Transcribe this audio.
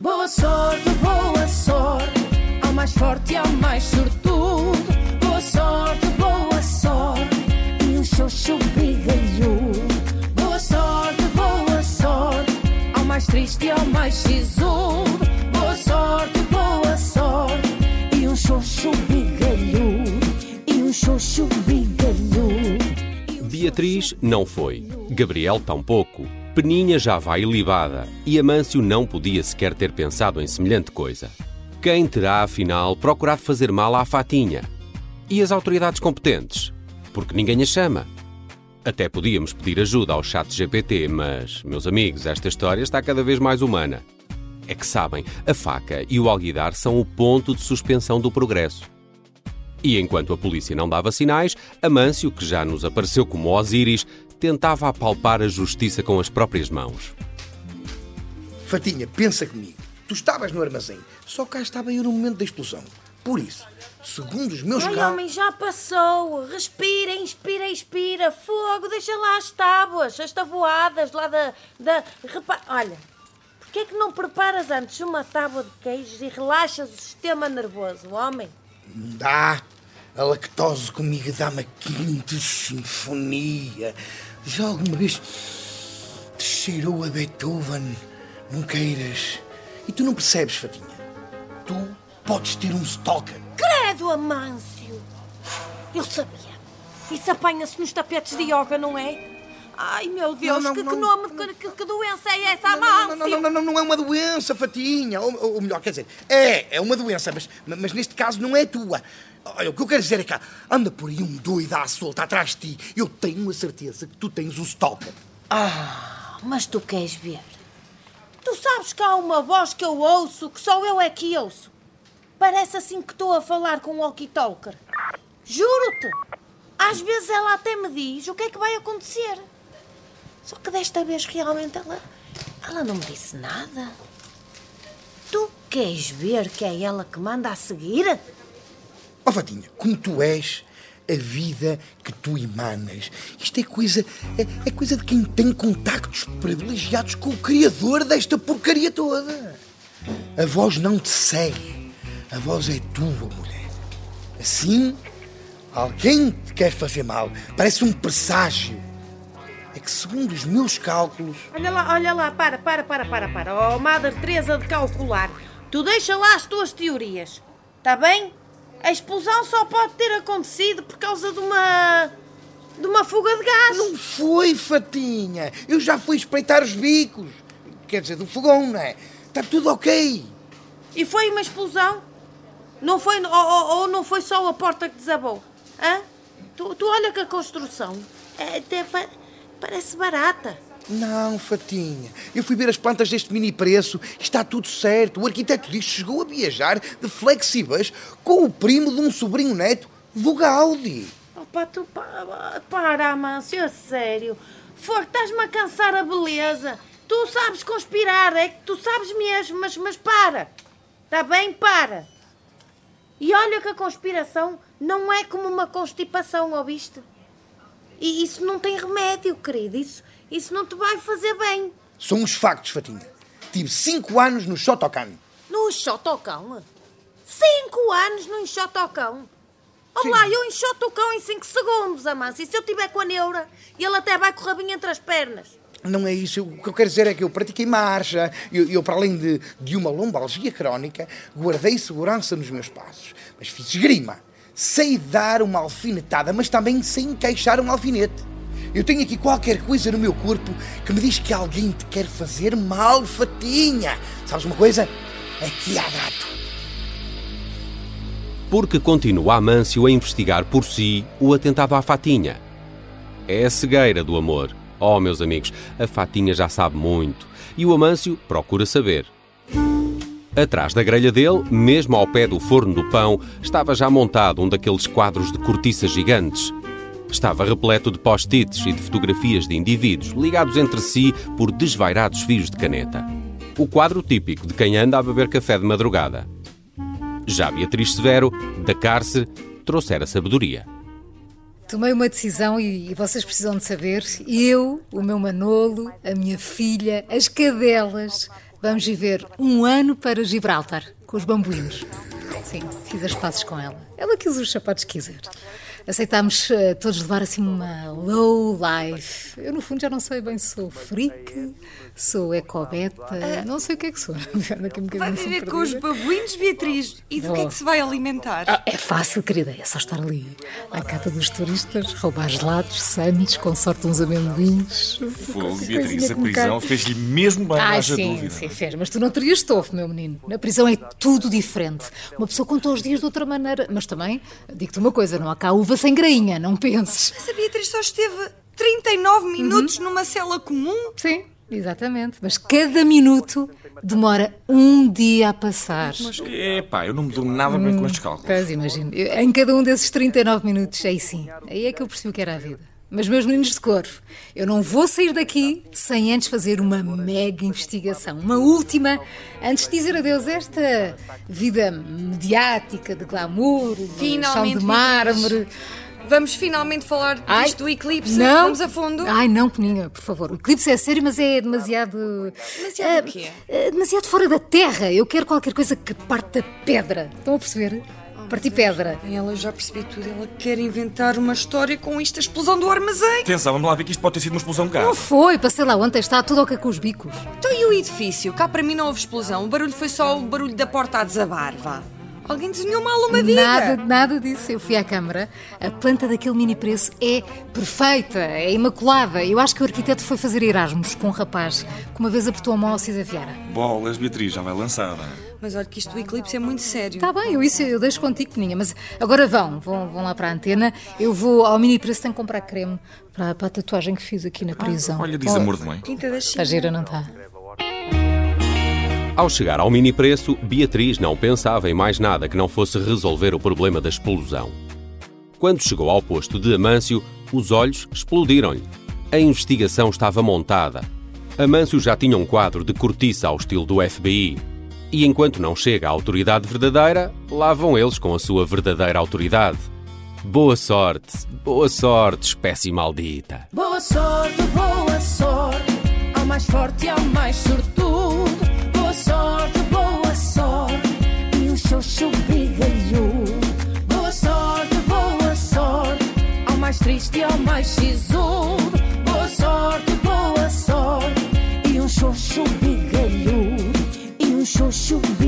Boa sorte, boa sorte, ao mais forte e ao mais sortudo. Boa sorte, boa sorte, e um xoxo brigalhudo. Boa sorte, boa sorte, ao mais triste e ao mais sisudo. Boa sorte, boa sorte, e um xoxo brigalhudo. E um xoxo brigalhudo. Beatriz não foi. Gabriel tampouco. Peninha já vai libada e Amâncio não podia sequer ter pensado em semelhante coisa. Quem terá, afinal, procurado fazer mal à Fatinha? E as autoridades competentes? Porque ninguém a chama. Até podíamos pedir ajuda ao chat GPT, mas, meus amigos, esta história está cada vez mais humana. É que sabem, a faca e o alguidar são o ponto de suspensão do progresso. E enquanto a polícia não dava sinais, Amâncio, que já nos apareceu como Osíris, tentava apalpar a justiça com as próprias mãos. Fatinha, pensa comigo. Tu estavas no armazém, só cá estava eu no momento da explosão. Por isso, segundo os meus Ai, cálculos... homem, já passou. Respira, inspira, expira. Fogo, deixa lá as tábuas, as tabuadas lá da. da... Repa... Olha, porquê é que não preparas antes uma tábua de queijos e relaxas o sistema nervoso, homem? Não dá. A lactose comigo dá-me a quinta sinfonia. Já alguma vez te cheirou a Beethoven? Não queiras. E tu não percebes, Fatinha. Tu podes ter um stalker. Credo, Amâncio! Eu sabia. Isso apanha-se nos tapetes de yoga, não é? Ai, meu Deus, não, que, não, que nome, que, que- que doença é essa, Não, não, Amâncio? não, não, não, não, não é uma doença, Fatinha. Ou, ou melhor, quer dizer, é, é uma doença, mas, mas neste caso não é tua. Olha, o que eu quero dizer é que anda por aí um doido à solta atrás de ti. Eu tenho a certeza que tu tens um stalker. Mas tu queres ver? Tu sabes que há uma voz que eu ouço, que só eu é que ouço. Parece assim que estou a falar com um walkie-talker. Juro-te! Às vezes ela até me diz o que é que vai acontecer. Só que desta vez realmente ela, ela não me disse nada. Tu queres ver que é ela que manda a seguir? Ó Fatinha, como tu és, a vida que tu emanas, isto é coisa, é, é coisa de quem tem contactos privilegiados com o Criador desta porcaria toda. A voz não te segue, a voz é tua, mulher. Assim, alguém te quer fazer mal, parece um presságio. Que, segundo os meus cálculos, Olha lá, olha lá, para, para, para, para, para. Oh, Madre Teresa de calcular. Tu deixa lá as tuas teorias. Está bem? A explosão só pode ter acontecido por causa de uma. de uma fuga de gás. não foi, Fatinha. Eu já fui espreitar os bicos. Quer dizer, do fogão, não é? Está tudo ok. E foi uma explosão? Não foi. Ou, ou- ou não foi só a porta que desabou? Hã? Tu, tu olha que a construção. É, até parece barata. Não, Fatinha. Eu fui ver as plantas deste mini preço. Está tudo certo. O arquiteto diz que chegou a viajar de flexibas com o primo de um sobrinho neto do Gaudi. Opa, tu para, para Amâncio, a sério. For, estás-me a cansar a beleza. Tu sabes conspirar, é que tu sabes mesmo, mas, mas para. Está bem? Para. E olha que a conspiração não é como uma constipação, ouviste? E isso não tem remédio, querido. Isso, isso não te vai fazer bem. São os factos, Fatinha. Tive cinco anos no Shotokan. No enxotocão? Cinco anos no enxotocão? Olá, eu enxoto o cão em cinco segundos, Amâncio. E se eu tiver com a neura, ele até vai com o rabinho entre as pernas. Não é isso. O que eu quero dizer é que eu pratiquei marcha. Eu, eu, para além de, de uma lombalgia crónica, guardei segurança nos meus passos. Mas fiz esgrima. Sei dar uma alfinetada, mas também sei encaixar um alfinete. Eu tenho aqui qualquer coisa no meu corpo que me diz que alguém te quer fazer mal, fatinha. Sabes uma coisa? Aqui há gato. Porque continua Amâncio a investigar por si o atentado à Fatinha. É a cegueira do amor. Oh, meus amigos, a Fatinha já sabe muito. E o Amâncio procura saber. Atrás da grelha dele, mesmo ao pé do forno do pão, estava já montado um daqueles quadros de cortiça gigantes. Estava repleto de post-its e de fotografias de indivíduos ligados entre si por desvairados fios de caneta. O quadro típico de quem anda a beber café de madrugada. Já Beatriz Severo, da cárcere, trouxera sabedoria. Tomei uma decisão e, e vocês precisam de saber. Eu, o meu Manolo, a minha filha, as cadelas, Vamos viver um ano para Gibraltar, com os bambuínos. Sim, fiz as pazes com ela. Ela quis os sapatos que quiser. Aceitámos uh, todos levar assim uma low life. Eu, no fundo, já não sei bem se sou freak, sou ecobeta, não sei o que é que sou. Daqui um Vai viver com os babuínos, Beatriz. E do que é que se vai alimentar? Ah, é fácil, querida, é só estar ali. À cata dos turistas, roubar gelados, sandes, com sorte uns amendoins. Fogo, Beatriz, a prisão fez-lhe mesmo bem, Ah, haja sim, dúvida. sim, fez. Mas tu não terias estofo, meu menino. Na prisão é tudo diferente. Uma pessoa conta os dias de outra maneira. Mas também, digo-te uma coisa, não há cá uva sem grainha, não penses. Mas a Beatriz só esteve 39 Uhum. minutos numa cela comum. Sim, exatamente. Mas cada minuto demora um dia a passar. Epá, eu não me dou nada bem com estes cálculos. Pois, imagino. Em cada um desses 39 minutos, aí sim. Aí é que eu percebi o que era a vida. Mas, meus meninos de cor, eu não vou sair daqui sem antes fazer uma mega investigação. Uma última, antes de dizer adeus a esta vida mediática, de glamour, de chão de mármore. Vamos finalmente falar Ai, disto do eclipse. Não. Vamos a fundo. Ai, não, Peninha, por favor. O eclipse é sério, mas é demasiado. Demasiado ah, o quê? ah, demasiado fora da terra. Eu quero qualquer coisa que parte da pedra. Estão a perceber? Partir pedra. Ela já percebi tudo. Ela quer inventar uma história com isto, a explosão do armazém. Atenção, vamos lá ver que isto pode ter sido uma explosão de Não gás. foi, passei lá ontem, está tudo ok com os bicos. Então e o edifício? Cá para mim não houve explosão. O barulho foi só o barulho da porta a desabar, vá. Alguém desenhou mal uma viga. Nada, nada disso. Eu fui à Câmara. A planta daquele mini preço é perfeita, é imaculada. Eu acho que o arquiteto foi fazer Erasmus com um rapaz que uma vez apertou a mão ao Cisa Viara. Bolas, Beatriz, já vai lançada. Mas olha que isto do eclipse é muito sério. Está bem, eu isso eu deixo contigo, Peninha, mas agora vão, vão, vão lá para a antena. Eu vou ao mini preço, tenho que comprar creme para, para a tatuagem que fiz aqui na prisão. Olha, diz amor de mãe. Quinta das Está gira, não está? Ao chegar ao mini preço, Beatriz não pensava em mais nada que não fosse resolver o problema da explosão. Quando chegou ao posto de Amâncio, os olhos explodiram-lhe. A investigação estava montada. Amâncio já tinha um quadro de cortiça ao estilo do FBI. E enquanto não chega a autoridade verdadeira, lá vão eles com a sua verdadeira autoridade. Boa sorte, boa sorte, espécie maldita. Boa sorte, boa sorte, ao mais forte e ao mais sortudo. Boa sorte, boa sorte, e um xoxo brigalhudo. Boa sorte, boa sorte, ao mais triste e ao mais sisudo. Boa sorte, boa sorte, e um xoxo brigalhudo. So shoot me.